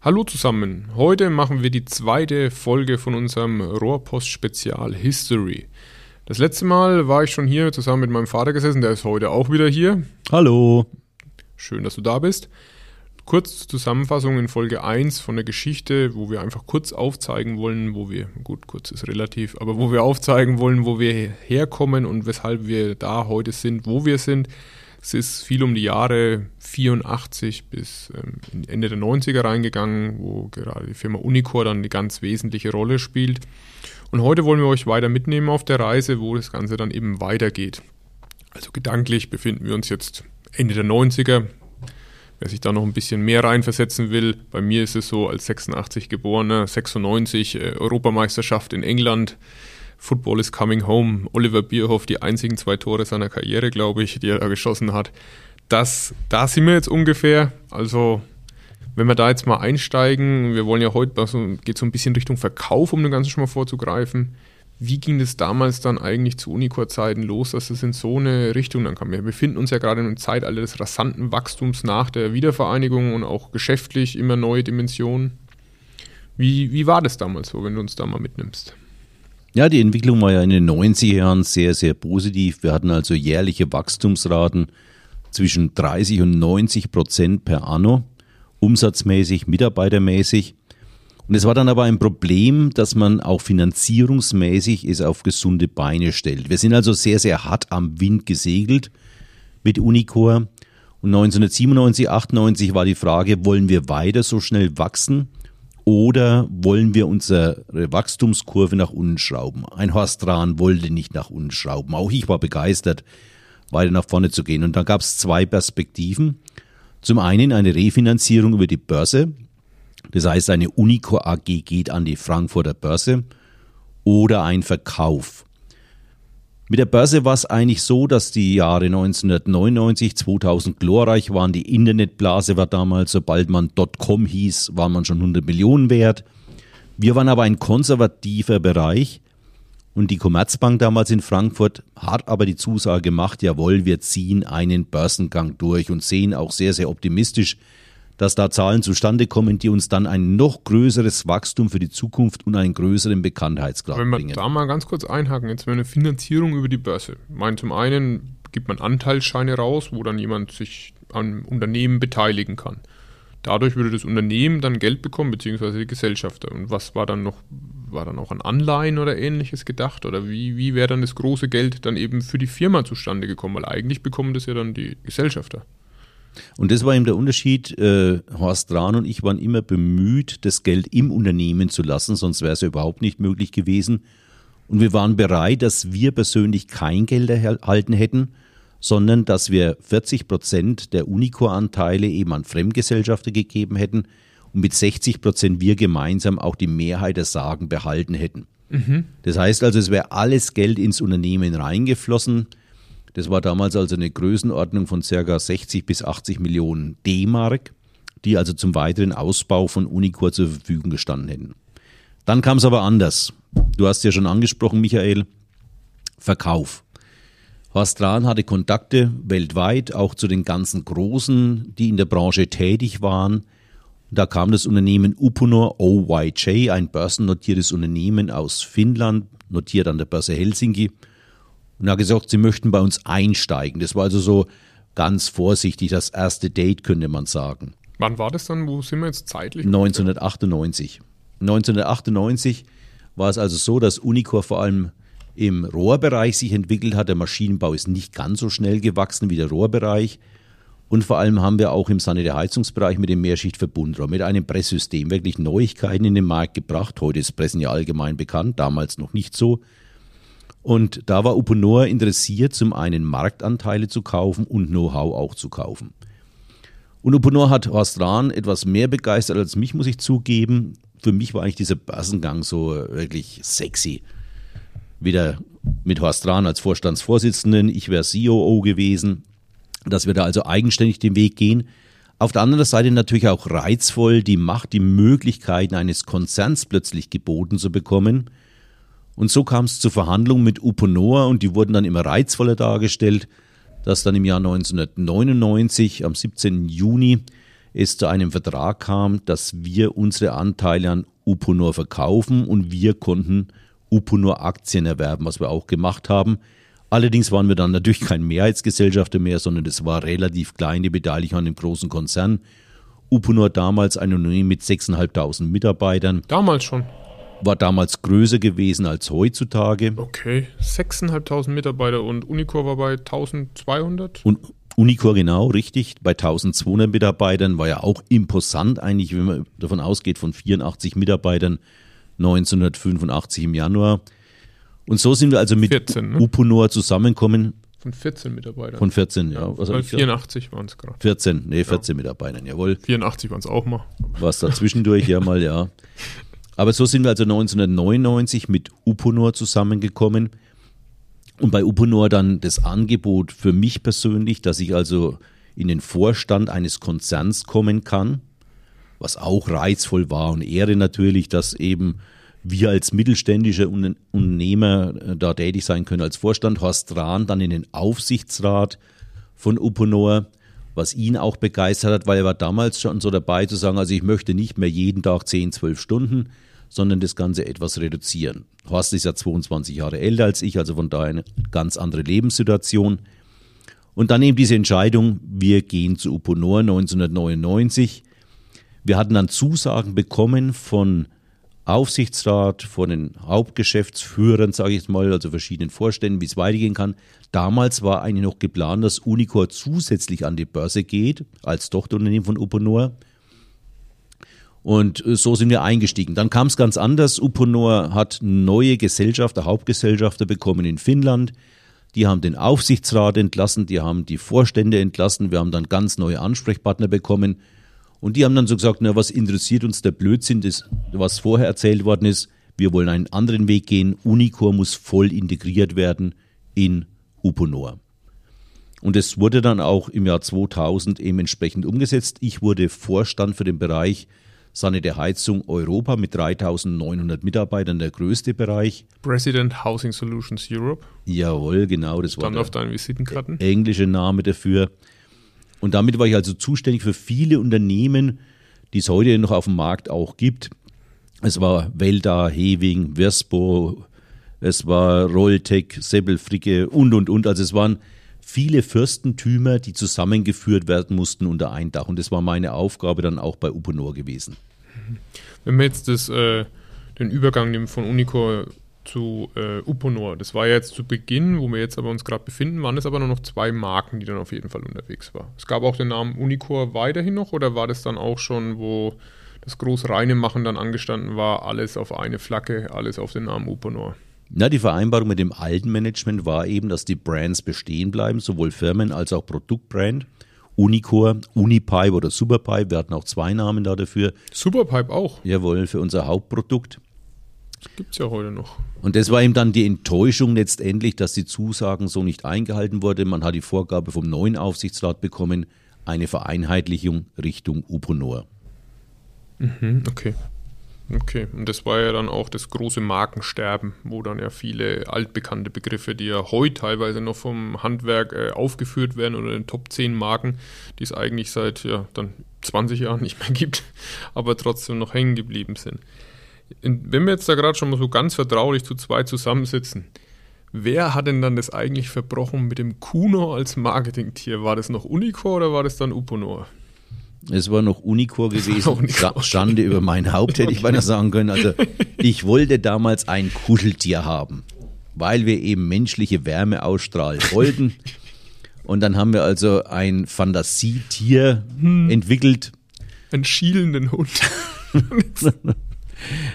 Hallo zusammen. Heute machen wir die zweite Folge von unserem Rohrpost-Spezial History. Das letzte Mal war ich schon hier zusammen mit meinem Vater gesessen, der ist heute auch wieder hier. Hallo. Schön, dass du da bist. Kurz Zusammenfassung in Folge 1 von der Geschichte, wo wir einfach kurz aufzeigen wollen, wo wir, gut, kurz ist relativ, aber wo wir aufzeigen wollen, wo wir herkommen und weshalb wir da heute sind, wo wir sind. Es ist viel um die Jahre 84 bis ähm, Ende der 90er reingegangen, wo gerade die Firma Unicor dann eine ganz wesentliche Rolle spielt. Und heute wollen wir euch weiter mitnehmen auf der Reise, wo das Ganze dann eben weitergeht. Also gedanklich befinden wir uns jetzt Ende der 90er. Wer sich da noch ein bisschen mehr reinversetzen will, bei mir ist es so als 86 geborener, 96 äh, Europameisterschaft in England, Football is coming home. Oliver Bierhoff, die einzigen zwei Tore seiner Karriere, glaube ich, die er da geschossen hat. Das, da sind wir jetzt ungefähr. Also, wenn wir da jetzt mal einsteigen, wir wollen ja heute, also geht so ein bisschen Richtung Verkauf, um dem Ganzen schon mal vorzugreifen. Wie ging das damals dann eigentlich zu Unicor-Zeiten los, dass es in so eine Richtung dann kam? Wir befinden uns ja gerade in einem Zeitalter des rasanten Wachstums nach der Wiedervereinigung und auch geschäftlich immer neue Dimensionen. Wie, wie war das damals so, wenn du uns da mal mitnimmst? Ja, die Entwicklung war ja in den 90er Jahren sehr, sehr positiv. Wir hatten also jährliche Wachstumsraten zwischen 30 und 90 Prozent per anno, umsatzmäßig, mitarbeitermäßig. Und es war dann aber ein Problem, dass man auch finanzierungsmäßig es auf gesunde Beine stellt. Wir sind also sehr, sehr hart am Wind gesegelt mit Unicor. Und 1997, 98 war die Frage, wollen wir weiter so schnell wachsen? Oder wollen wir unsere Wachstumskurve nach unten schrauben? Ein Horst Rahn wollte nicht nach unten schrauben. Auch ich war begeistert, weiter nach vorne zu gehen. Und dann gab es zwei Perspektiven. Zum einen eine Refinanzierung über die Börse. Das heißt, eine Unico AG geht an die Frankfurter Börse oder ein Verkauf. Mit der Börse war es eigentlich so, dass die Jahre 1999, 2000 glorreich waren. Die Internetblase war damals, sobald man .com hieß, war man schon 100 Millionen wert. Wir waren aber ein konservativer Bereich und die Commerzbank damals in Frankfurt hat aber die Zusage gemacht, jawohl, wir ziehen einen Börsengang durch und sehen auch sehr, sehr optimistisch dass da Zahlen zustande kommen, die uns dann ein noch größeres Wachstum für die Zukunft und einen größeren Bekanntheitsgrad bringen. Wenn wir da mal ganz kurz einhaken, jetzt wäre eine Finanzierung über die Börse. Ich meine, zum einen gibt man Anteilsscheine raus, wo dann jemand sich am Unternehmen beteiligen kann. Dadurch würde das Unternehmen dann Geld bekommen, beziehungsweise die Gesellschafter. Und was war dann noch, war dann auch an Anleihen oder ähnliches gedacht? Oder wie, wie wäre dann das große Geld dann eben für die Firma zustande gekommen? Weil eigentlich bekommen das ja dann die Gesellschafter. Und das war eben der Unterschied. Äh, Horst Rahn und ich waren immer bemüht, das Geld im Unternehmen zu lassen, sonst wäre es ja überhaupt nicht möglich gewesen. Und wir waren bereit, dass wir persönlich kein Geld erhalten hätten, sondern dass wir 40 Prozent der Unicor-Anteile eben an Fremdgesellschafter gegeben hätten und mit 60 Prozent wir gemeinsam auch die Mehrheit der Sagen behalten hätten. Mhm. Das heißt also, es wäre alles Geld ins Unternehmen reingeflossen. Das war damals also eine Größenordnung von ca. 60 bis 80 Millionen D-Mark, die also zum weiteren Ausbau von Unicor zur Verfügung gestanden hätten. Dann kam es aber anders. Du hast ja schon angesprochen, Michael, Verkauf. Horst Rahn hatte Kontakte weltweit, auch zu den ganzen Großen, die in der Branche tätig waren. Da kam das Unternehmen Uponor OYJ, ein börsennotiertes Unternehmen aus Finnland, notiert an der Börse Helsinki und hat gesagt, sie möchten bei uns einsteigen. Das war also so ganz vorsichtig das erste Date, könnte man sagen. Wann war das dann? Wo sind wir jetzt zeitlich? 1998. 1998 war es also so, dass Unicor vor allem im Rohrbereich sich entwickelt hat. Der Maschinenbau ist nicht ganz so schnell gewachsen wie der Rohrbereich. Und vor allem haben wir auch im Sanitärheizungsbereich mit dem Mehrschichtverbundrohr, mit einem Presssystem wirklich Neuigkeiten in den Markt gebracht. Heute ist Pressen ja allgemein bekannt, damals noch nicht so. Und da war Uponor interessiert, zum einen Marktanteile zu kaufen und Know-how auch zu kaufen. Und Uponor hat Horst Rahn etwas mehr begeistert als mich, muss ich zugeben. Für mich war eigentlich dieser Börsengang so wirklich sexy. Wieder mit Horst Rahn als Vorstandsvorsitzenden, ich wäre COO gewesen, dass wir da also eigenständig den Weg gehen. Auf der anderen Seite natürlich auch reizvoll, die Macht, die Möglichkeiten eines Konzerns plötzlich geboten zu bekommen – und so kam es zu Verhandlungen mit Uponor und die wurden dann immer reizvoller dargestellt, dass dann im Jahr 1999, am 17. Juni, es zu einem Vertrag kam, dass wir unsere Anteile an Uponor verkaufen und wir konnten Uponor Aktien erwerben, was wir auch gemacht haben. Allerdings waren wir dann natürlich kein Mehrheitsgesellschafter mehr, sondern es war relativ kleine Beteiligung an dem großen Konzern. Uponor damals ein Unternehmen mit 6.500 Mitarbeitern. Damals schon. War damals größer gewesen als heutzutage. Okay, 6.500 Mitarbeiter und Unicor war bei 1.200? Und Unicor genau, richtig, bei 1200 Mitarbeitern war ja auch imposant eigentlich, wenn man davon ausgeht, von 84 Mitarbeitern 1985 im Januar. Und so sind wir also mit 14, ne? Uponor zusammengekommen. Von 14 Mitarbeitern. Von 14, ja. Was hab Weil ich gesagt? 84 waren es gerade. 14, nee, 14 Mitarbeitern, jawohl. 84 waren es auch mal. Was da zwischendurch ja mal, ja. Aber so sind wir also 1999 mit Uponor zusammengekommen. Und bei Uponor dann das Angebot für mich persönlich, dass ich also in den Vorstand eines Konzerns kommen kann, was auch reizvoll war und Ehre natürlich, dass eben wir als mittelständische Unter- Unternehmer äh, da tätig sein können als Vorstand. Horst Rahn dann in den Aufsichtsrat von Uponor, was ihn auch begeistert hat, weil er war damals schon so dabei zu sagen, also ich möchte nicht mehr jeden Tag 10, 12 Stunden, sondern das Ganze etwas reduzieren. Horst ist ja 22 Jahre älter als ich, also von daher eine ganz andere Lebenssituation. Und dann eben diese Entscheidung, wir gehen zu Uponor 1999. Wir hatten dann Zusagen bekommen von Aufsichtsrat, von den Hauptgeschäftsführern, sage ich mal, also verschiedenen Vorständen, wie es weitergehen kann. Damals war eigentlich noch geplant, dass Unicor zusätzlich an die Börse geht, als Tochterunternehmen von Uponor. Und äh, so sind wir eingestiegen. Dann kam es ganz anders. Uponor hat neue Gesellschafter, Hauptgesellschafter bekommen in Finnland. Die haben den Aufsichtsrat entlassen, die haben die Vorstände entlassen. Wir haben dann ganz neue Ansprechpartner bekommen. Und die haben dann so gesagt, na, was interessiert uns der Blödsinn, das, was vorher erzählt worden ist. Wir wollen einen anderen Weg gehen. Unicor muss voll integriert werden in Uponor. Und es wurde dann auch im Jahr 2000 eben entsprechend umgesetzt. Ich wurde Vorstand für den Bereich Sanitär Heizung Europa mit 3900 Mitarbeitern, der größte Bereich. President Housing Solutions Europe. Jawohl, genau, das war Stand der auf deinen Visitenkarten. englische Name dafür. Und damit war ich also zuständig für viele Unternehmen, die es heute noch auf dem Markt auch gibt. Es war Welda, Hewing, Verspo, es war Rolltech, Seppel-Fricke und, und, und. Also es waren viele Fürstentümer, die zusammengeführt werden mussten unter ein Dach. Und das war meine Aufgabe dann auch bei Uponor gewesen. Wenn wir jetzt das, äh, den Übergang von Unicor zu äh, Uponor, das war ja jetzt zu Beginn, wo wir jetzt aber uns gerade befinden, waren es aber nur noch zwei Marken, die dann auf jeden Fall unterwegs waren. Es gab auch den Namen Unicor weiterhin noch oder war das dann auch schon, wo das groß reine Machen dann angestanden war, alles auf eine Flagge, alles auf den Namen Uponor? Na, die Vereinbarung mit dem alten Management war eben, dass die Brands bestehen bleiben, sowohl Firmen als auch Produktbrand. Unicor, Unipipe oder Superpipe, wir hatten auch zwei Namen da dafür. Superpipe auch, Jawohl, für unser Hauptprodukt. Gibt es ja heute noch. Und das war eben dann die Enttäuschung letztendlich, dass die Zusagen so nicht eingehalten wurde. Man hat die Vorgabe vom neuen Aufsichtsrat bekommen, eine Vereinheitlichung Richtung Uponor. Mhm, okay. Okay, und das war ja dann auch das große Markensterben, wo dann ja viele altbekannte Begriffe, die ja heute teilweise noch vom Handwerk äh, aufgeführt werden oder in den Top 10 Marken, die es eigentlich seit ja, dann 20 Jahren nicht mehr gibt, aber trotzdem noch hängen geblieben sind. Wenn wir jetzt da gerade schon mal so ganz vertraulich zu zweit zusammensitzen, wer hat denn dann das eigentlich verbrochen mit dem Kuno als Marketingtier? War das noch Unicor oder war das dann Uponor? Es war noch Unicor gewesen. Unicor, Scha- Schande über mein Haupt, hätte ich beinahe sagen können. Also ich wollte damals ein Kuscheltier haben, weil wir eben menschliche Wärme ausstrahlen wollten. Und dann haben wir also ein Fantasietier entwickelt. Einen schielenden Hund.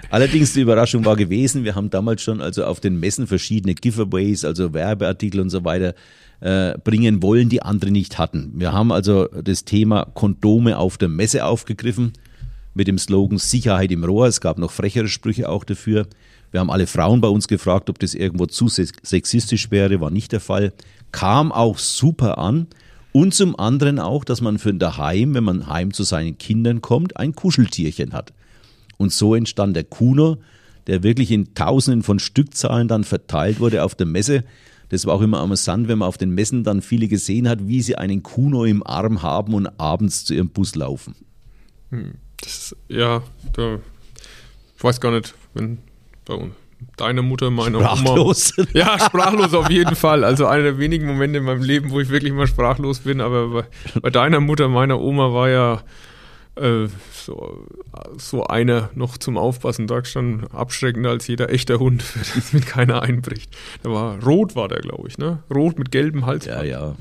Allerdings die Überraschung war gewesen, wir haben damals schon also auf den Messen verschiedene Giveaways, also Werbeartikel und so weiter äh, bringen wollen, die andere nicht hatten. Wir haben also das Thema Kondome auf der Messe aufgegriffen mit dem Slogan Sicherheit im Rohr. Es gab noch frechere Sprüche auch dafür. Wir haben alle Frauen bei uns gefragt, ob das irgendwo zu sex- sexistisch wäre, war nicht der Fall. Kam auch super an. Und zum anderen auch, dass man für daheim, wenn man heim zu seinen Kindern kommt, ein Kuscheltierchen hat. Und so entstand der Kuno, der wirklich in Tausenden von Stückzahlen dann verteilt wurde auf der Messe. Das war auch immer amüsant, wenn man auf den Messen dann viele gesehen hat, wie sie einen Kuno im Arm haben und abends zu ihrem Bus laufen. Hm, das, ja, da, ich weiß gar nicht, wenn bei uns deine Mutter, meine sprachlos. Oma. Ja, sprachlos auf jeden Fall. Also einer der wenigen Momente in meinem Leben, wo ich wirklich mal sprachlos bin. Aber bei, bei deiner Mutter, meiner Oma war ja äh, so, so einer noch zum Aufpassen da schon abschreckender als jeder echter Hund, dass mit keiner einbricht. Der war rot, war der, glaube ich, ne? Rot mit gelbem Hals. Ja, ja.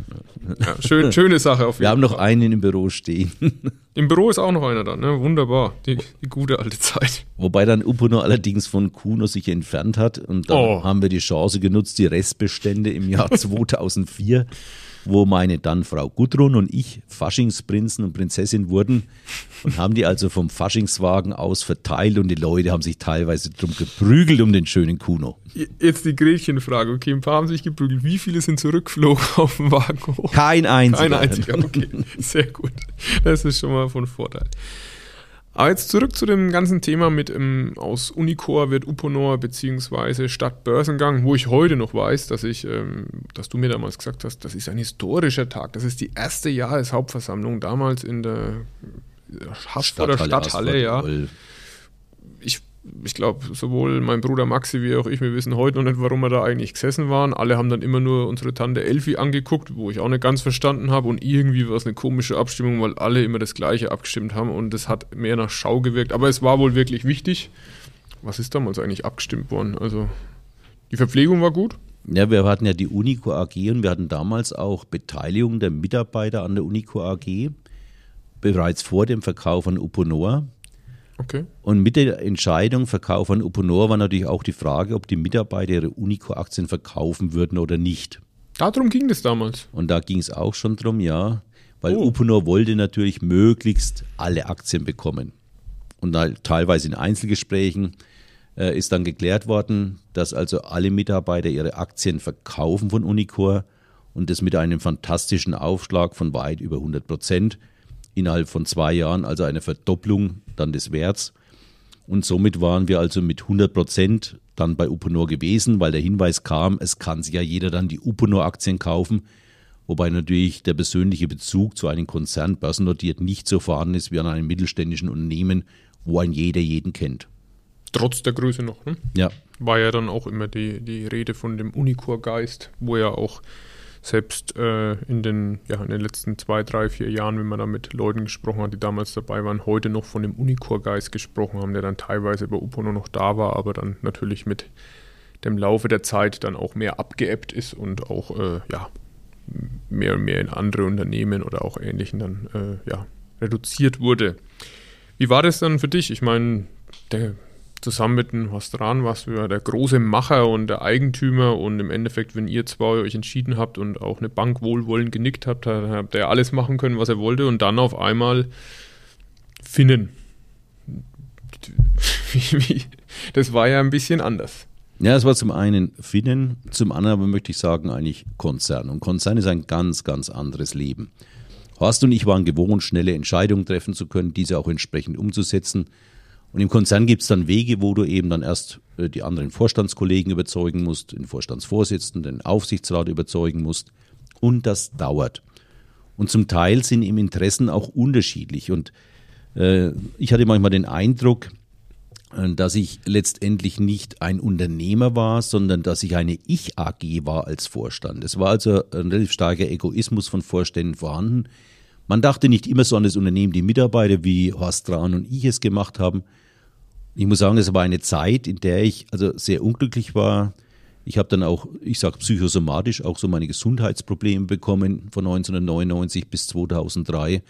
ja schön, schöne Sache auf jeden Fall. Wir haben noch einen im Büro stehen. Im Büro ist auch noch einer da, ne? Wunderbar. Die, die gute alte Zeit. Wobei dann Upuno allerdings von Kuno sich entfernt hat und dann oh. haben wir die Chance genutzt, die Restbestände im Jahr 2004 wo meine dann Frau Gudrun und ich Faschingsprinzen und Prinzessin wurden und haben die also vom Faschingswagen aus verteilt und die Leute haben sich teilweise drum geprügelt um den schönen Kuno. Jetzt die Gretchenfrage, okay, ein paar haben sich geprügelt. Wie viele sind zurückgeflogen auf dem Wagen hoch? Kein einziger. Kein einziger, okay. Sehr gut. Das ist schon mal von Vorteil. Aber jetzt zurück zu dem ganzen Thema mit ähm, aus Unicor wird Uponor beziehungsweise Stadt Börsengang, wo ich heute noch weiß, dass ich, ähm, dass du mir damals gesagt hast, das ist ein historischer Tag. Das ist die erste Jahreshauptversammlung damals in der Haßvoller Stadthalle, Stadthalle ja. Ich glaube, sowohl mein Bruder Maxi wie auch ich, wir wissen heute noch nicht, warum wir da eigentlich gesessen waren. Alle haben dann immer nur unsere Tante Elfi angeguckt, wo ich auch nicht ganz verstanden habe. Und irgendwie war es eine komische Abstimmung, weil alle immer das Gleiche abgestimmt haben. Und das hat mehr nach Schau gewirkt. Aber es war wohl wirklich wichtig. Was ist damals eigentlich abgestimmt worden? Also, die Verpflegung war gut. Ja, wir hatten ja die Unico AG und wir hatten damals auch Beteiligung der Mitarbeiter an der Unico AG bereits vor dem Verkauf an Uponor. Okay. Und mit der Entscheidung Verkauf an Uponor war natürlich auch die Frage, ob die Mitarbeiter ihre Unico-Aktien verkaufen würden oder nicht. Darum ging es damals. Und da ging es auch schon drum, ja. Weil oh. Uponor wollte natürlich möglichst alle Aktien bekommen. Und teilweise in Einzelgesprächen äh, ist dann geklärt worden, dass also alle Mitarbeiter ihre Aktien verkaufen von Unicor und das mit einem fantastischen Aufschlag von weit über 100 Prozent innerhalb von zwei Jahren, also eine Verdopplung dann des Werts. Und somit waren wir also mit 100 Prozent dann bei Uponor gewesen, weil der Hinweis kam, es kann sich ja jeder dann die Uponor-Aktien kaufen, wobei natürlich der persönliche Bezug zu einem Konzern börsennotiert nicht so vorhanden ist wie an einem mittelständischen Unternehmen, wo ein jeder jeden kennt. Trotz der Größe noch, ne? Ja. War ja dann auch immer die, die Rede von dem Unicor-Geist, wo ja auch selbst äh, in, den, ja, in den letzten zwei, drei, vier Jahren, wenn man da mit Leuten gesprochen hat, die damals dabei waren, heute noch von dem Unicor-Geist gesprochen haben, der dann teilweise bei Upono noch da war, aber dann natürlich mit dem Laufe der Zeit dann auch mehr abgeebbt ist und auch äh, ja, mehr und mehr in andere Unternehmen oder auch ähnlichen dann äh, ja, reduziert wurde. Wie war das dann für dich? Ich meine, der zusammen mit dem Hostran warst du ja der große Macher und der Eigentümer und im Endeffekt, wenn ihr zwei euch entschieden habt und auch eine Bank wohlwollend genickt habt, dann habt ihr alles machen können, was er wollte und dann auf einmal Finnen. das war ja ein bisschen anders. Ja, es war zum einen Finnen, zum anderen möchte ich sagen eigentlich Konzern. Und Konzern ist ein ganz, ganz anderes Leben. Horst und ich waren gewohnt, schnelle Entscheidungen treffen zu können, diese auch entsprechend umzusetzen. Und im Konzern gibt es dann Wege, wo du eben dann erst äh, die anderen Vorstandskollegen überzeugen musst, den Vorstandsvorsitzenden, den Aufsichtsrat überzeugen musst. Und das dauert. Und zum Teil sind im Interessen auch unterschiedlich. Und äh, ich hatte manchmal den Eindruck, äh, dass ich letztendlich nicht ein Unternehmer war, sondern dass ich eine Ich-AG war als Vorstand. Es war also ein relativ starker Egoismus von Vorständen vorhanden. Man dachte nicht immer so an das Unternehmen, die Mitarbeiter, wie Horst Traun und ich es gemacht haben, ich muss sagen, es war eine Zeit, in der ich also sehr unglücklich war. Ich habe dann auch, ich sage psychosomatisch, auch so meine Gesundheitsprobleme bekommen von 1999 bis 2003.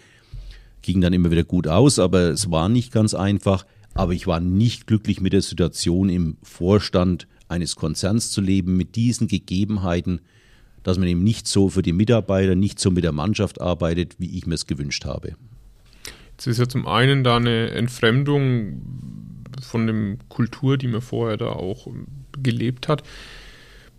Ging dann immer wieder gut aus, aber es war nicht ganz einfach. Aber ich war nicht glücklich mit der Situation im Vorstand eines Konzerns zu leben, mit diesen Gegebenheiten, dass man eben nicht so für die Mitarbeiter, nicht so mit der Mannschaft arbeitet, wie ich mir es gewünscht habe. Jetzt ist ja zum einen da eine Entfremdung von der Kultur, die man vorher da auch gelebt hat.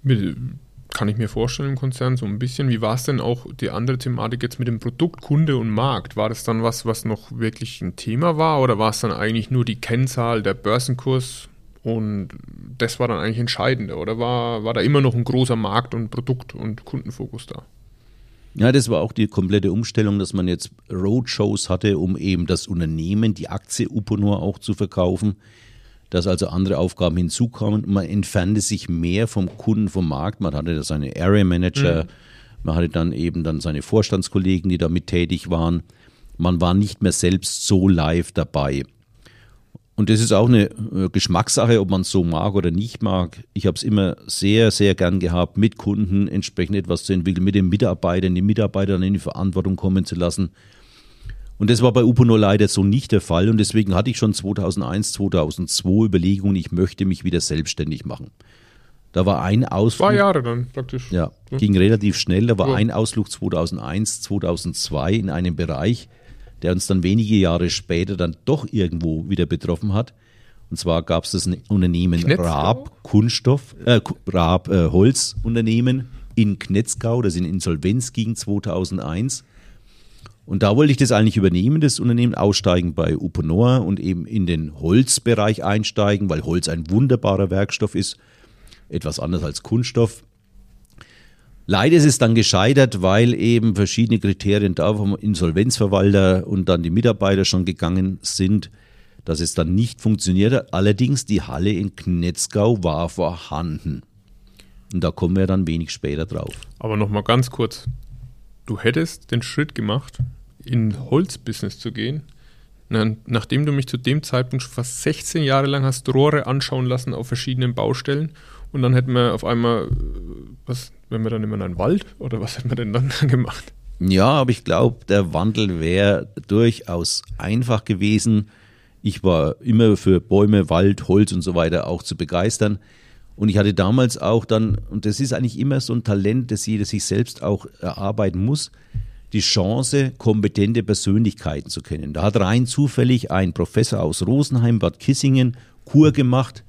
Kann ich mir vorstellen im Konzern so ein bisschen. Wie war es denn auch die andere Thematik jetzt mit dem Produkt, Kunde und Markt? War das dann was, was noch wirklich ein Thema war oder war es dann eigentlich nur die Kennzahl, der Börsenkurs Und das war dann eigentlich entscheidender, oder war, war da immer noch ein großer Markt- und Produkt- und Kundenfokus da? Ja, das war auch die komplette Umstellung, dass man jetzt Roadshows hatte, um eben das Unternehmen, die Aktie Uponor auch zu verkaufen, dass also andere Aufgaben hinzukommen. Man entfernte sich mehr vom Kunden, vom Markt. Man hatte da seine Area Manager, mhm. man hatte dann eben dann seine Vorstandskollegen, die damit tätig waren. Man war nicht mehr selbst so live dabei. Und das ist auch eine äh, Geschmackssache, ob man es so mag oder nicht mag. Ich habe es immer sehr, sehr gern gehabt, mit Kunden entsprechend etwas zu entwickeln, mit den Mitarbeitern, die Mitarbeiter dann in die Verantwortung kommen zu lassen. Und das war bei Upono leider so nicht der Fall. Und deswegen hatte ich schon 2001, 2002 Überlegungen, ich möchte mich wieder selbstständig machen. Da war ein Ausflug. Zwei Jahre dann praktisch. Ja, ging relativ schnell. Da war ja. ein Ausflug 2001, 2002 in einem Bereich, der uns dann wenige Jahre später dann doch irgendwo wieder betroffen hat. Und zwar gab es das Unternehmen Knetzgau? Raab Kunststoff, äh, Raab äh, Holzunternehmen in Knetzgau, das in Insolvenz ging 2001. Und da wollte ich das eigentlich übernehmen, das Unternehmen, aussteigen bei Uponor und eben in den Holzbereich einsteigen, weil Holz ein wunderbarer Werkstoff ist, etwas anders als Kunststoff. Leider ist es dann gescheitert, weil eben verschiedene Kriterien da vom Insolvenzverwalter und dann die Mitarbeiter schon gegangen sind, dass es dann nicht funktionierte. Allerdings die Halle in Knetzgau war vorhanden. Und da kommen wir dann wenig später drauf. Aber nochmal ganz kurz. Du hättest den Schritt gemacht, in Holzbusiness zu gehen, nachdem du mich zu dem Zeitpunkt schon fast 16 Jahre lang hast Rohre anschauen lassen auf verschiedenen Baustellen und dann hätten wir auf einmal, was, wenn wir dann immer in einen Wald oder was hätten wir denn dann gemacht? Ja, aber ich glaube, der Wandel wäre durchaus einfach gewesen. Ich war immer für Bäume, Wald, Holz und so weiter auch zu begeistern. Und ich hatte damals auch dann, und das ist eigentlich immer so ein Talent, das jeder sich selbst auch erarbeiten muss, die Chance, kompetente Persönlichkeiten zu kennen. Da hat rein zufällig ein Professor aus Rosenheim, Bad Kissingen, Kur gemacht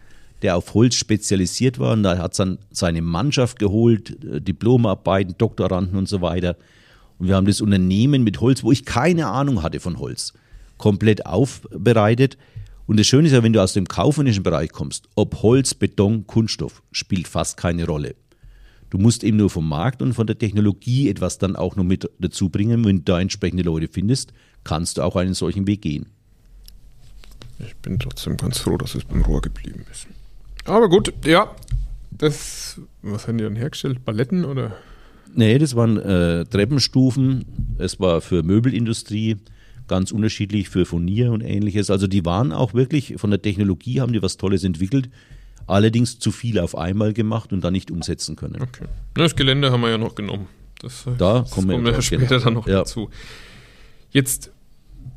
der auf Holz spezialisiert war. Und da hat dann seine Mannschaft geholt, äh, Diplomarbeiten, Doktoranden und so weiter. Und wir haben das Unternehmen mit Holz, wo ich keine Ahnung hatte von Holz, komplett aufbereitet. Und das Schöne ist ja, wenn du aus dem kaufmännischen Bereich kommst, ob Holz, Beton, Kunststoff, spielt fast keine Rolle. Du musst eben nur vom Markt und von der Technologie etwas dann auch noch mit dazu bringen. Wenn du da entsprechende Leute findest, kannst du auch einen solchen Weg gehen. Ich bin trotzdem ganz froh, dass es beim Rohr geblieben ist. Aber gut, ja. Das, was haben die dann hergestellt? Balletten oder? Nee, das waren äh, Treppenstufen. Es war für Möbelindustrie ganz unterschiedlich, für Furnier und ähnliches. Also die waren auch wirklich, von der Technologie haben die was Tolles entwickelt. Allerdings zu viel auf einmal gemacht und dann nicht umsetzen können. Okay. Das Gelände haben wir ja noch genommen. Das, da das kommen wir, wir später dann noch ja. dazu. Jetzt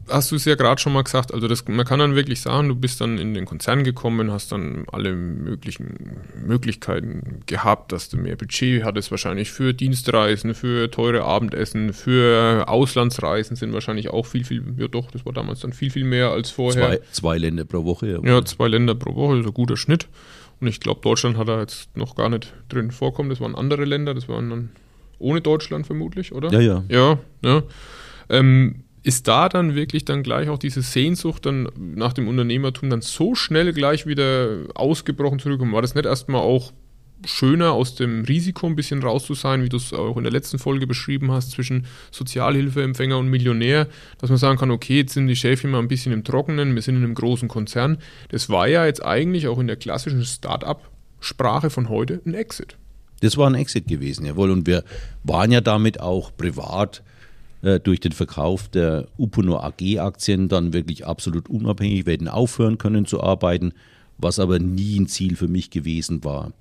hast du es ja gerade schon mal gesagt, also das, man kann dann wirklich sagen, du bist dann in den Konzern gekommen, hast dann alle möglichen Möglichkeiten gehabt, dass du mehr Budget hattest, wahrscheinlich für Dienstreisen, für teure Abendessen, für Auslandsreisen sind wahrscheinlich auch viel, viel, ja doch, das war damals dann viel, viel mehr als vorher. Zwei, zwei Länder pro Woche. Ja. ja, zwei Länder pro Woche, ist ein guter Schnitt. Und ich glaube, Deutschland hat da jetzt noch gar nicht drin vorkommen. Das waren andere Länder, das waren dann ohne Deutschland vermutlich, oder? Ja, ja. Ja, ja. Ähm, ist da dann wirklich dann gleich auch diese Sehnsucht dann nach dem Unternehmertum dann so schnell gleich wieder ausgebrochen zurückkommen? War das nicht erstmal auch schöner, aus dem Risiko ein bisschen raus zu sein, wie du es auch in der letzten Folge beschrieben hast, zwischen Sozialhilfeempfänger und Millionär, dass man sagen kann, okay, jetzt sind die Schäfchen mal ein bisschen im Trockenen, wir sind in einem großen Konzern. Das war ja jetzt eigentlich auch in der klassischen Start-up-Sprache von heute ein Exit. Das war ein Exit gewesen, jawohl. Und wir waren ja damit auch privat äh, durch den Verkauf der Uponor AG-Aktien dann wirklich absolut unabhängig. Hätten aufhören können zu arbeiten, was aber nie ein Ziel für mich gewesen war.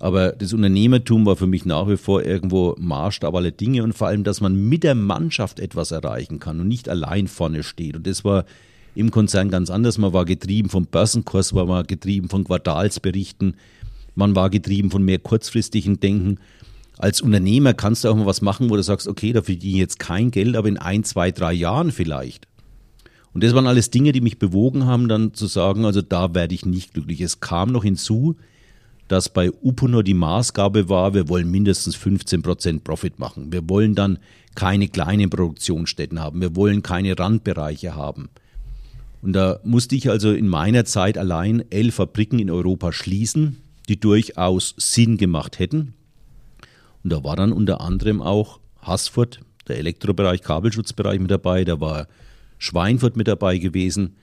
Aber das Unternehmertum war für mich nach wie vor irgendwo Maßstab aller Dinge und vor allem, dass man mit der Mannschaft etwas erreichen kann und nicht allein vorne steht. Und das war im Konzern ganz anders. Man war getrieben vom Börsenkurs, man war getrieben von Quartalsberichten, man war getrieben von mehr kurzfristigen Denken als Unternehmer kannst du auch mal was machen, wo du sagst, okay, da verdiene ich jetzt kein Geld, aber in ein, zwei, drei Jahren vielleicht. Und das waren alles Dinge, die mich bewogen haben, dann zu sagen, also da werde ich nicht glücklich. Es kam noch hinzu, dass bei Uponor die Maßgabe war, wir wollen mindestens 15 Prozent Profit machen. Wir wollen dann keine kleinen Produktionsstätten haben. Wir wollen keine Randbereiche haben. Und da musste ich also in meiner Zeit allein elf Fabriken in Europa schließen, die durchaus Sinn gemacht hätten. Und da war dann unter anderem auch Haßfurt, der Elektrobereich, Kabelschutzbereich mit dabei, da war Schweinfurt mit dabei gewesen.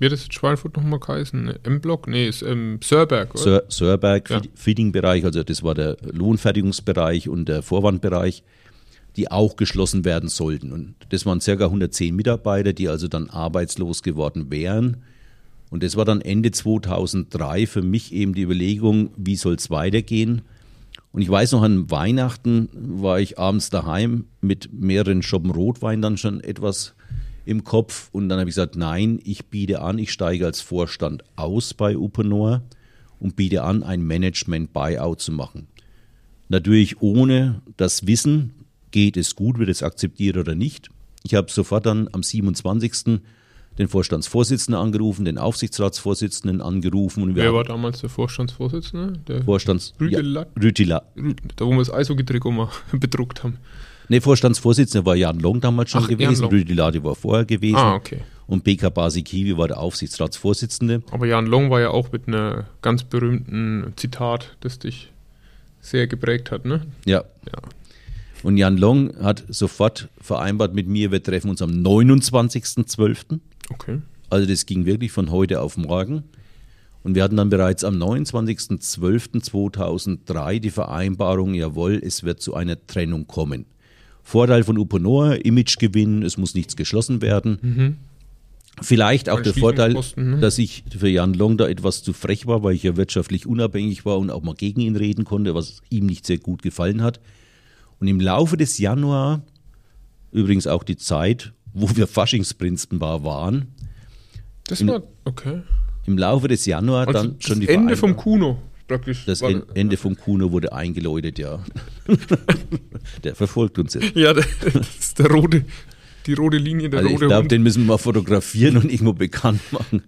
Wie hat das jetzt Schweinfurt nochmal geheißen? M-Block? Nee, ist ähm, Sörberg, oder? Sör, Sörberg, Ja. Feeding-Bereich, also das war der Lohnfertigungsbereich und der Vorwandbereich, die auch geschlossen werden sollten. Und das waren ca. 110 Mitarbeiter, die also dann arbeitslos geworden wären. Und das war dann Ende 2003 für mich eben die Überlegung, wie soll es weitergehen. Und ich weiß noch, an Weihnachten war ich abends daheim mit mehreren Schoppen Rotwein dann schon etwas im Kopf. Und dann habe ich gesagt, nein, ich biete an, ich steige als Vorstand aus bei Uponor und biete an, ein Management-Buyout zu machen. Natürlich ohne das Wissen, geht es gut, wird es akzeptiert oder nicht. Ich habe sofort dann am 27. den Vorstandsvorsitzenden angerufen, den Aufsichtsratsvorsitzenden angerufen und wir Wer war damals der Vorstandsvorsitzende? Der Vorstands Rütila. Da, wo wir das Eishockey-Trikot mal bedruckt haben. Nee, Vorstandsvorsitzender war Jan Long damals schon Ach, gewesen. Rütila war vorher gewesen Ah, okay. und BK Basikiwi war der Aufsichtsratsvorsitzende. Aber Jan Long war ja auch mit einer ganz berühmten Zitat, das dich sehr geprägt hat, ne? Ja. Ja. Und Jan Long hat sofort vereinbart mit mir, wir treffen uns am 29.12. Okay. Also das ging wirklich von heute auf morgen. Und wir hatten dann bereits am 29.12.2003 die Vereinbarung, jawohl, es wird zu einer Trennung kommen. Vorteil von Uponor, Imagegewinn, es muss nichts geschlossen werden. Vielleicht auch der Vorteil, ne? dass ich für Jan Long da etwas zu frech war, weil ich ja wirtschaftlich unabhängig war und auch mal gegen ihn reden konnte, was ihm nicht sehr gut gefallen hat. Und im Laufe des Januar, übrigens auch die Zeit, wo wir Faschingsprinzenbar waren, Das war, okay. im Laufe des Januar Also dann schon die Ende vom Kuno praktisch. Das En- Ende vom Kuno wurde eingeläutet, ja. der verfolgt uns jetzt. Ja, das ist der rote, die rote Linie, der Also ich rote glaube, Hund. den müssen wir mal fotografieren und irgendwo bekannt machen.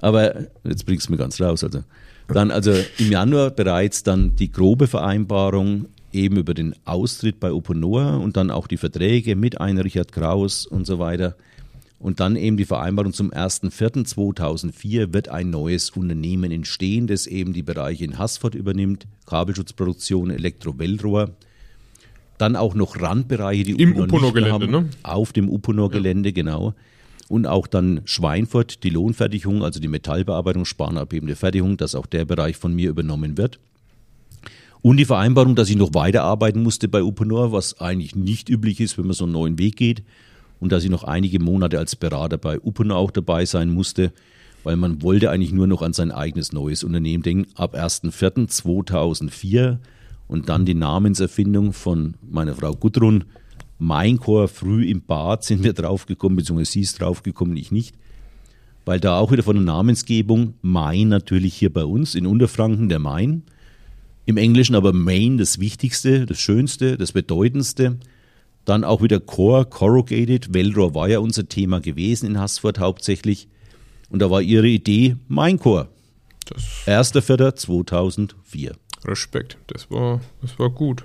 Aber jetzt bringst du mir ganz raus. Also. Dann also im Januar bereits dann die grobe Vereinbarung eben über den Austritt bei Oponor und dann auch die Verträge mit ein Richard Kraus und so weiter. Und dann eben die Vereinbarung zum 1.4.2004 wird ein neues Unternehmen entstehen, das eben die Bereiche in Haßfurt übernimmt, Kabelschutzproduktion, Elektro-Wellrohr. Dann auch noch Randbereiche, die Im haben. ne? Auf dem Uponor-Gelände, genau. Und auch dann Schweinfurt, die Lohnfertigung, also die Metallbearbeitung, spanabhebende Fertigung, dass auch der Bereich von mir übernommen wird. Und die Vereinbarung, dass ich noch weiterarbeiten musste bei Uponor, was eigentlich nicht üblich ist, wenn man so einen neuen Weg geht. Und dass ich noch einige Monate als Berater bei Uponor auch dabei sein musste, weil man wollte eigentlich nur noch an sein eigenes neues Unternehmen denken. Ab 1.4.2004 und dann die Namenserfindung von meiner Frau Gudrun. Mein Chor früh im Bad sind wir draufgekommen, beziehungsweise sie ist draufgekommen, ich nicht. Weil da auch wieder von der Namensgebung Main natürlich hier bei uns in Unterfranken der Main. Im Englischen aber Main das Wichtigste, das Schönste, das Bedeutendste. Dann auch wieder Core, Corrugated. Wellrohr war ja unser Thema gewesen in Haßfurt hauptsächlich. Und da war ihre Idee Mein Core. Das 1.4.2004. Respekt, das war, das war gut.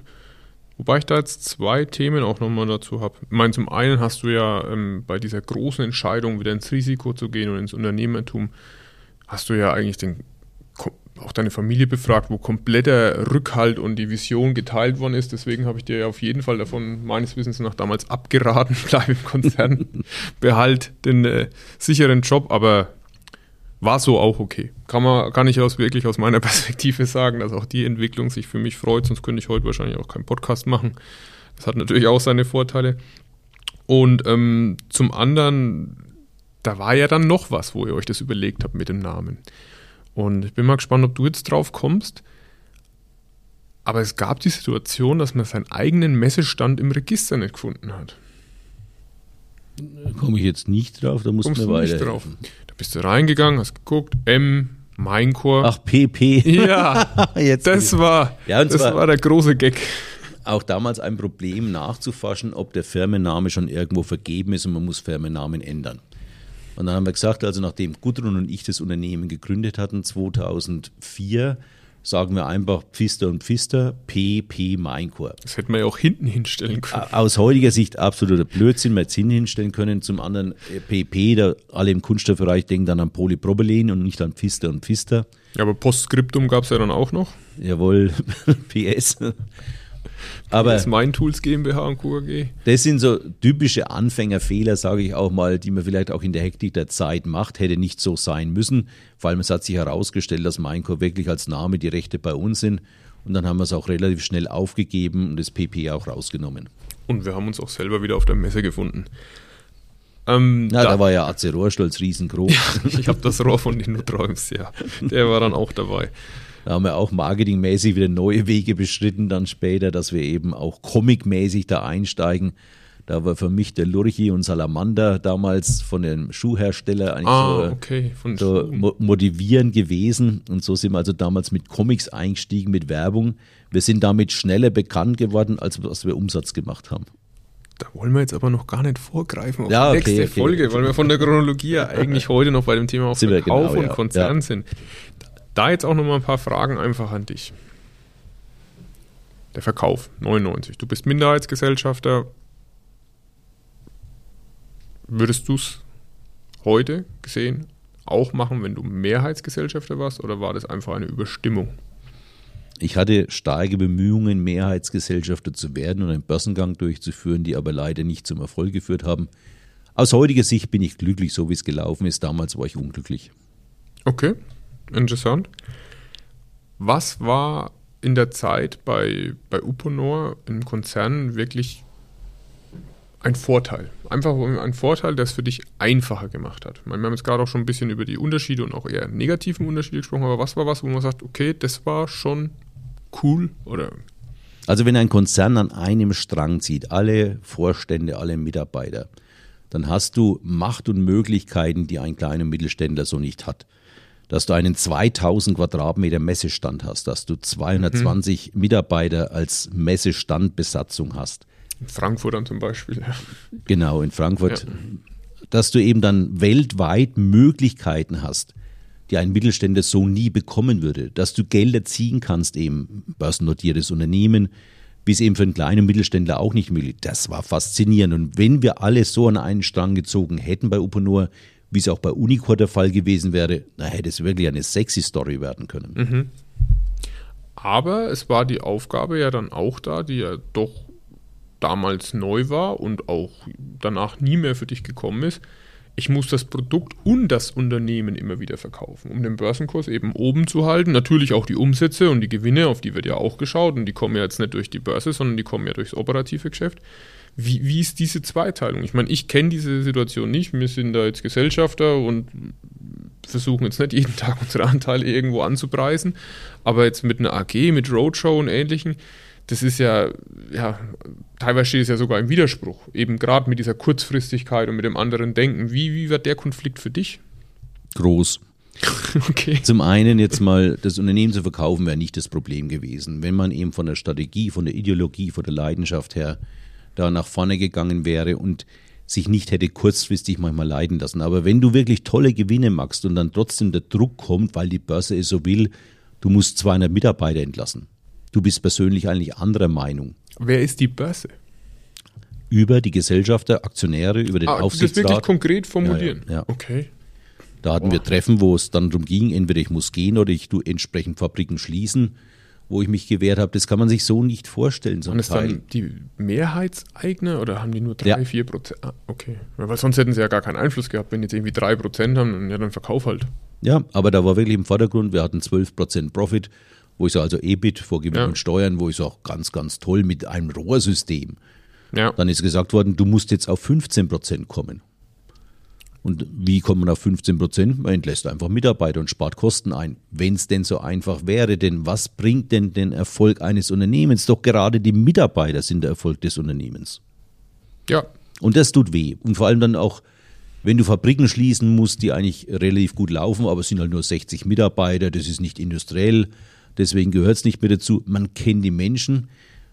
Wobei ich da jetzt zwei Themen auch nochmal dazu habe. Ich meine, zum einen hast du ja ähm, bei dieser großen Entscheidung, wieder ins Risiko zu gehen und ins Unternehmertum, hast du ja eigentlich den, auch deine Familie befragt, wo kompletter Rückhalt und die Vision geteilt worden ist. Deswegen habe ich dir ja auf jeden Fall davon meines Wissens nach damals abgeraten, bleib im Konzern, behalt den äh, sicheren Job, aber war so auch okay. Kann, man, kann ich aus, wirklich aus meiner Perspektive sagen, dass auch die Entwicklung sich für mich freut, sonst könnte ich heute wahrscheinlich auch keinen Podcast machen. Das hat natürlich auch seine Vorteile. Und ähm, zum anderen, da war ja dann noch was, wo ihr euch das überlegt habt mit dem Namen. Und ich bin mal gespannt, ob du jetzt drauf kommst. Aber es gab die Situation, dass man seinen eigenen Messestand im Register nicht gefunden hat. Da komme ich jetzt nicht drauf, da muss Kommst mir du nicht weiter. drauf? Da bist du reingegangen, hast geguckt, M, Maincore. Ach, PP. Ja, jetzt das war, Ja, das war der große Gag. auch damals ein Problem nachzufaschen, ob der Firmenname schon irgendwo vergeben ist und man muss Firmennamen ändern. Und dann haben wir gesagt, also nachdem Gudrun und ich das Unternehmen gegründet hatten, 2004, sagen wir einfach Pfister und Pfister, PP Maincore. Das hätte man ja auch hinten hinstellen können. Aus heutiger Sicht absoluter Blödsinn, hätte es hinten hinstellen können. Zum anderen PP, da alle im Kunststoffbereich denken dann an Polypropylen und nicht an Pfister und Pfister. Ja, aber Postskriptum gab es ja dann auch noch. Jawohl, PS. Aber das Mein Tools GmbH und QAG. Das sind so typische Anfängerfehler, sage ich auch mal, die man vielleicht auch in der Hektik der Zeit macht. Hätte nicht so sein müssen. Vor allem es hat sich herausgestellt, dass Minecore wirklich als Name die Rechte bei uns sind. Und dann haben wir es auch relativ schnell aufgegeben und das PP auch rausgenommen. Und wir haben uns auch selber wieder auf der Messe gefunden. Ähm, Na, da, da, war ja AC Rohrstolz riesengroß. ich habe das Rohr, von dem du träumst, ja. Der war dann auch dabei. Da haben wir auch marketingmäßig wieder neue Wege beschritten, dann später, dass wir eben auch comicmäßig da einsteigen. Da war für mich der Lurchi und Salamander damals von dem Schuhhersteller eigentlich ah, so, okay. so motivierend gewesen. Und so sind wir also damals mit Comics eingestiegen, mit Werbung. Wir sind damit schneller bekannt geworden, als was wir Umsatz gemacht haben. Da wollen wir jetzt aber noch gar nicht vorgreifen auf ja, die nächste okay, Folge, okay. weil wir von der Chronologie ja eigentlich heute noch bei dem Thema auf Verkauf genau, und ja. Konzern ja. sind. Da jetzt auch noch mal ein paar Fragen einfach an dich. Der Verkauf, 99. Du bist Minderheitsgesellschafter. Würdest du es heute gesehen auch machen, wenn du Mehrheitsgesellschafter warst, oder war das einfach eine Überstimmung? Ich hatte starke Bemühungen, Mehrheitsgesellschafter zu werden und einen Börsengang durchzuführen, die aber leider nicht zum Erfolg geführt haben. Aus heutiger Sicht bin ich glücklich, so wie es gelaufen ist. Damals war ich unglücklich. Okay, interessant. Was war in der Zeit bei, bei Uponor im Konzern wirklich ein Vorteil? Einfach ein Vorteil, der es für dich einfacher gemacht hat. wir haben jetzt gerade auch schon ein bisschen über die Unterschiede und auch eher negativen Unterschiede gesprochen, aber was war was, wo man sagt, okay, das war schon cool oder also wenn ein Konzern an einem Strang zieht, alle Vorstände, alle Mitarbeiter, dann hast du Macht und Möglichkeiten, die ein kleiner Mittelständler so nicht hat dass du einen 2000 Quadratmeter Messestand hast, dass du 220 mhm. Mitarbeiter als Messestandbesatzung hast. In Frankfurt dann zum Beispiel. Ja. Genau, in Frankfurt. Ja. Dass du eben dann weltweit Möglichkeiten hast, die ein Mittelständler so nie bekommen würde. Dass du Gelder ziehen kannst, eben börsennotiertes Unternehmen, bis eben für einen kleinen Mittelständler auch nicht möglich. Das war faszinierend. Und wenn wir alle so an einen Strang gezogen hätten bei Uponor, wie es auch bei Unicor der Fall gewesen wäre, da hätte es wirklich eine sexy Story werden können. Mhm. Aber es war die Aufgabe ja dann auch da, die ja doch damals neu war und auch danach nie mehr für dich gekommen ist. Ich muss das Produkt und das Unternehmen immer wieder verkaufen, um den Börsenkurs eben oben zu halten. Natürlich auch die Umsätze und die Gewinne, auf die wird ja auch geschaut und die kommen ja jetzt nicht durch die Börse, sondern die kommen ja durchs operative Geschäft. Wie, wie ist diese Zweiteilung? Ich meine, ich kenne diese Situation nicht. Wir sind da jetzt Gesellschafter und versuchen jetzt nicht jeden Tag unsere Anteile irgendwo anzupreisen. Aber jetzt mit einer AG, mit Roadshow und Ähnlichem, das ist ja, ja, teilweise steht es ja sogar im Widerspruch. Eben gerade mit dieser Kurzfristigkeit und mit dem anderen Denken. Wie, wie war der Konflikt für dich? Groß. Okay. Zum einen jetzt mal das Unternehmen zu verkaufen wäre nicht das Problem gewesen. Wenn man eben von der Strategie, von der Ideologie, von der Leidenschaft her da nach vorne gegangen wäre und sich nicht hätte kurzfristig manchmal leiden lassen. Aber wenn du wirklich tolle Gewinne machst und dann trotzdem der Druck kommt, weil die Börse es so will, du musst 200 Mitarbeiter entlassen. Du bist persönlich eigentlich anderer Meinung. Wer ist die Börse? Über die Gesellschafter, Aktionäre, über den ah, Aufsichtsrat. Das wirklich konkret formulieren? Ja, ja. Okay. Da hatten oh. wir Treffen, wo es dann darum ging, entweder ich muss gehen oder ich tue entsprechend Fabriken schließen wo ich mich gewehrt habe. Das kann man sich so nicht vorstellen. So Und ist dann die Mehrheitseigner oder haben die nur 3, ja. 4 Prozent? Ah, okay. Ja, weil sonst hätten sie ja gar keinen Einfluss gehabt. Wenn jetzt irgendwie 3 Prozent haben, dann, ja, dann Verkauf halt. Ja, aber da war wirklich im Vordergrund, wir hatten 12 Prozent Profit, wo ich so also EBIT vor Gewinn ja. und Steuern, wo ich auch ganz, ganz toll mit einem Rohrsystem. Ja. Dann ist gesagt worden, du musst jetzt auf 15 Prozent kommen. Und wie kommt man auf 15 Prozent? Man entlässt einfach Mitarbeiter und spart Kosten ein. Wenn es denn so einfach wäre, denn was bringt denn den Erfolg eines Unternehmens? Doch gerade die Mitarbeiter sind der Erfolg des Unternehmens. Ja. Und das tut weh. Und vor allem dann auch, wenn du Fabriken schließen musst, die eigentlich relativ gut laufen, aber es sind halt nur 60 Mitarbeiter, das ist nicht industriell, deswegen gehört es nicht mehr dazu. Man kennt die Menschen.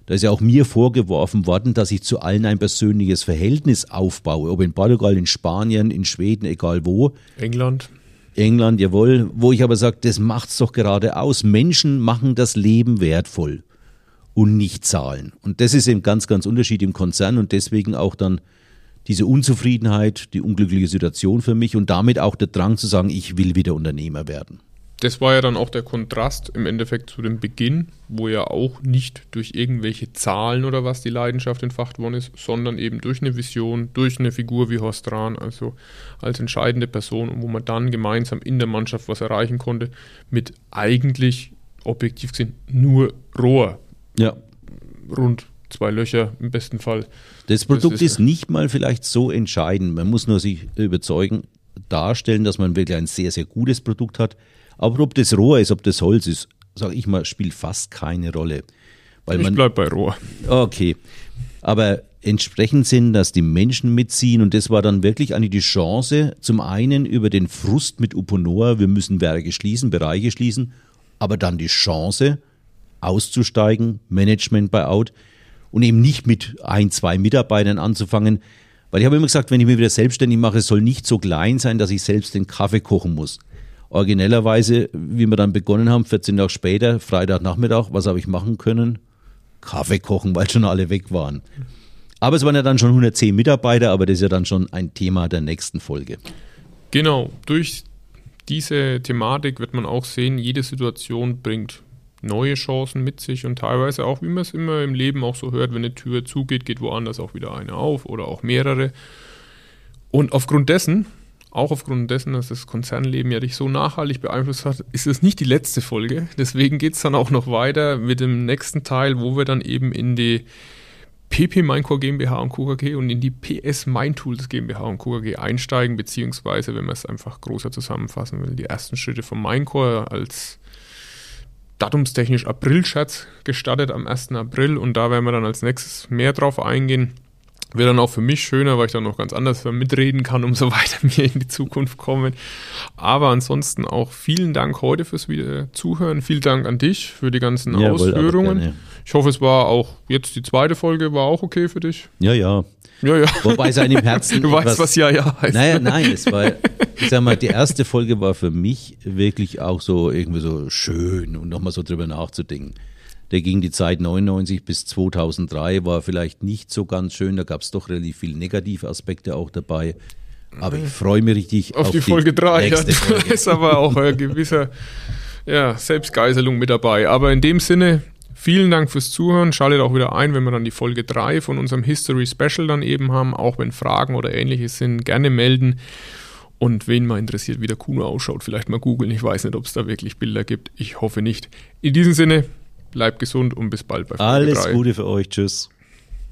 Da ist ja auch mir vorgeworfen worden, dass ich zu allen ein persönliches Verhältnis aufbaue, ob in Portugal, in Spanien, in Schweden, egal wo. England. England, jawohl, wo ich aber sage, das macht's doch gerade aus. Menschen machen das Leben wertvoll und nicht zahlen. Und das ist eben ganz, ganz Unterschied im Konzern und deswegen auch dann diese Unzufriedenheit, die unglückliche Situation für mich und damit auch der Drang zu sagen, ich will wieder Unternehmer werden. Das war ja dann auch der Kontrast im Endeffekt zu dem Beginn, wo ja auch nicht durch irgendwelche Zahlen oder was die Leidenschaft entfacht worden ist, sondern eben durch eine Vision, durch eine Figur wie Horst Rahn, also als entscheidende Person und wo man dann gemeinsam in der Mannschaft was erreichen konnte, mit eigentlich objektiv gesehen nur Rohr. Ja. Rund zwei Löcher im besten Fall. Das Produkt das ist, ist nicht mal vielleicht so entscheidend. Man muss nur sich überzeugen, darstellen, dass man wirklich ein sehr, sehr gutes Produkt hat. Aber ob das Rohr ist, ob das Holz ist, sage ich mal, spielt fast keine Rolle. Weil ich bleibe bei Rohr. Okay. Aber entsprechend sind, dass die Menschen mitziehen und das war dann wirklich eigentlich die Chance, zum einen über den Frust mit Uponor, wir müssen Werke schließen, Bereiche schließen, aber dann die Chance auszusteigen, Management bei Out und eben nicht mit ein, zwei Mitarbeitern anzufangen, weil ich habe immer gesagt, wenn ich mich wieder selbstständig mache, es soll nicht so klein sein, dass ich selbst den Kaffee kochen muss originellerweise, wie wir dann begonnen haben, 14 Tage später, Freitagnachmittag, was habe ich machen können? Kaffee kochen, weil schon alle weg waren. Aber es waren ja dann schon 110 Mitarbeiter, aber das ist ja dann schon ein Thema der nächsten Folge. Genau, durch diese Thematik wird man auch sehen, jede Situation bringt neue Chancen mit sich und teilweise auch, wie man es immer im Leben auch so hört, wenn eine Tür zugeht, geht woanders auch wieder eine auf oder auch mehrere. Und aufgrund dessen auch aufgrund dessen, dass das Konzernleben ja dich so nachhaltig beeinflusst hat, ist es nicht die letzte Folge. Deswegen geht es dann auch noch weiter mit dem nächsten Teil, wo wir dann eben in die PP Minecore GmbH und KKG und in die PS Mindtools GmbH und KKG einsteigen, beziehungsweise, wenn man es einfach größer zusammenfassen will, die ersten Schritte von Minecore als datumstechnisch April-Schatz gestartet am 1. April und da werden wir dann als nächstes mehr drauf eingehen. Wäre dann auch für mich schöner, weil ich dann noch ganz anders mitreden kann, umso weiter wir in die Zukunft kommen. Aber ansonsten auch vielen Dank heute fürs Zuhören. Vielen Dank an dich für die ganzen ja, Ausführungen. Ich hoffe, es war auch jetzt die zweite Folge war auch okay für dich. Ja, ja. Ja, ja. Wobei es einem Herzen. Du weißt, was ja, ja heißt. Naja, nein, es war, ich sag mal, die erste Folge war für mich wirklich auch so irgendwie so schön und nochmal so drüber nachzudenken. Der ging die Zeit 99 bis 2003, war vielleicht nicht so ganz schön. Da gab es doch relativ viele negative Aspekte auch dabei. Aber ich freue mich richtig auf, auf die, die Folge 3. Ja, da ist aber auch ein gewisser ja, Selbstgeiselung mit dabei. Aber in dem Sinne, vielen Dank fürs Zuhören. Schaltet auch wieder ein, wenn wir dann die Folge 3 von unserem History Special dann eben haben. Auch wenn Fragen oder ähnliches sind, gerne melden. Und wen mal interessiert, wie der Kuno ausschaut, vielleicht mal googeln. Ich weiß nicht, ob es da wirklich Bilder gibt. Ich hoffe nicht. In diesem Sinne, Bleibt gesund und bis bald bei Folge Alles 3. Gute für euch. Tschüss.